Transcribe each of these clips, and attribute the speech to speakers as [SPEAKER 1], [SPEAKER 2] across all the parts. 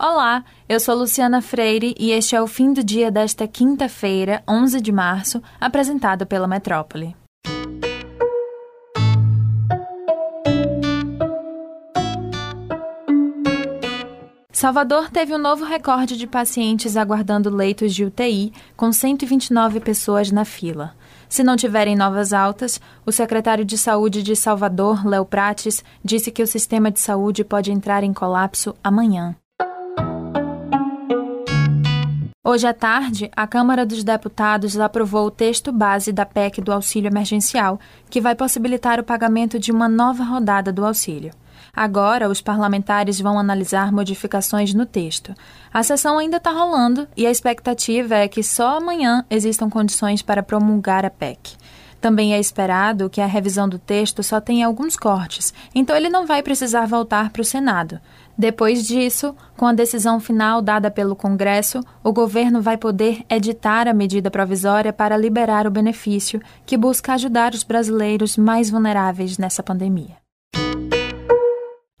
[SPEAKER 1] Olá, eu sou Luciana Freire e este é o fim do dia desta quinta-feira, 11 de março, apresentado pela Metrópole. Salvador teve um novo recorde de pacientes aguardando leitos de UTI, com 129 pessoas na fila. Se não tiverem novas altas, o secretário de Saúde de Salvador, Léo Prates, disse que o sistema de saúde pode entrar em colapso amanhã. Hoje à tarde, a Câmara dos Deputados aprovou o texto base da PEC do auxílio emergencial, que vai possibilitar o pagamento de uma nova rodada do auxílio. Agora, os parlamentares vão analisar modificações no texto. A sessão ainda está rolando e a expectativa é que só amanhã existam condições para promulgar a PEC. Também é esperado que a revisão do texto só tenha alguns cortes, então ele não vai precisar voltar para o Senado. Depois disso, com a decisão final dada pelo Congresso, o governo vai poder editar a medida provisória para liberar o benefício, que busca ajudar os brasileiros mais vulneráveis nessa pandemia.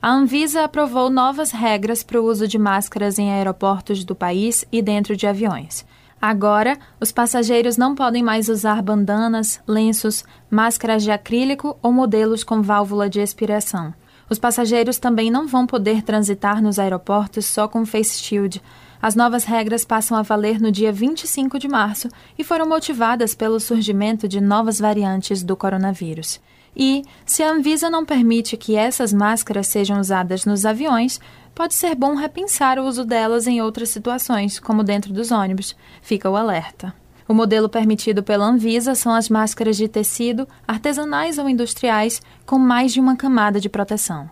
[SPEAKER 1] A Anvisa aprovou novas regras para o uso de máscaras em aeroportos do país e dentro de aviões. Agora, os passageiros não podem mais usar bandanas, lenços, máscaras de acrílico ou modelos com válvula de expiração. Os passageiros também não vão poder transitar nos aeroportos só com face shield. As novas regras passam a valer no dia 25 de março e foram motivadas pelo surgimento de novas variantes do coronavírus. E, se a Anvisa não permite que essas máscaras sejam usadas nos aviões, pode ser bom repensar o uso delas em outras situações, como dentro dos ônibus. Fica o alerta. O modelo permitido pela Anvisa são as máscaras de tecido, artesanais ou industriais, com mais de uma camada de proteção.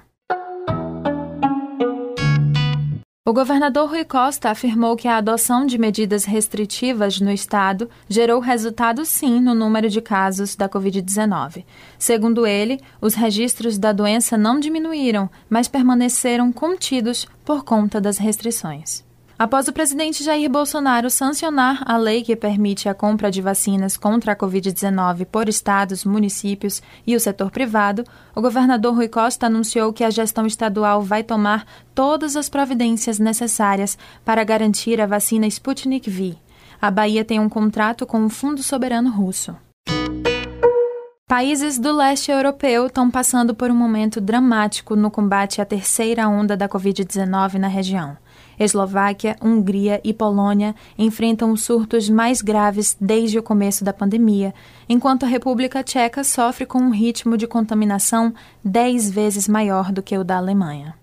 [SPEAKER 1] O governador Rui Costa afirmou que a adoção de medidas restritivas no estado gerou resultado sim no número de casos da Covid-19. Segundo ele, os registros da doença não diminuíram, mas permaneceram contidos por conta das restrições. Após o presidente Jair Bolsonaro sancionar a lei que permite a compra de vacinas contra a Covid-19 por estados, municípios e o setor privado, o governador Rui Costa anunciou que a gestão estadual vai tomar todas as providências necessárias para garantir a vacina Sputnik V. A Bahia tem um contrato com o Fundo Soberano Russo. Países do leste europeu estão passando por um momento dramático no combate à terceira onda da Covid-19 na região. Eslováquia, Hungria e Polônia enfrentam os surtos mais graves desde o começo da pandemia, enquanto a República Tcheca sofre com um ritmo de contaminação dez vezes maior do que o da Alemanha.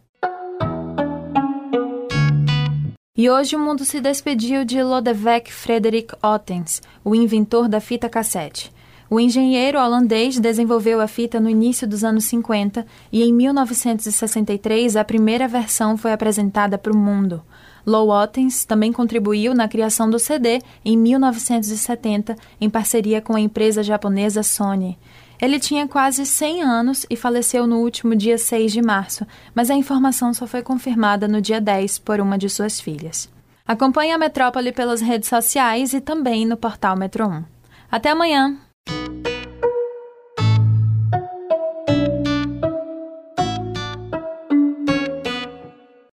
[SPEAKER 1] E hoje o mundo se despediu de Lodewijk Frederik Ottens, o inventor da fita cassete. O engenheiro holandês desenvolveu a fita no início dos anos 50 e em 1963 a primeira versão foi apresentada para o mundo. Low Ottens também contribuiu na criação do CD em 1970 em parceria com a empresa japonesa Sony. Ele tinha quase 100 anos e faleceu no último dia 6 de março, mas a informação só foi confirmada no dia 10 por uma de suas filhas. Acompanhe a Metrópole pelas redes sociais e também no portal Metro 1. Até amanhã!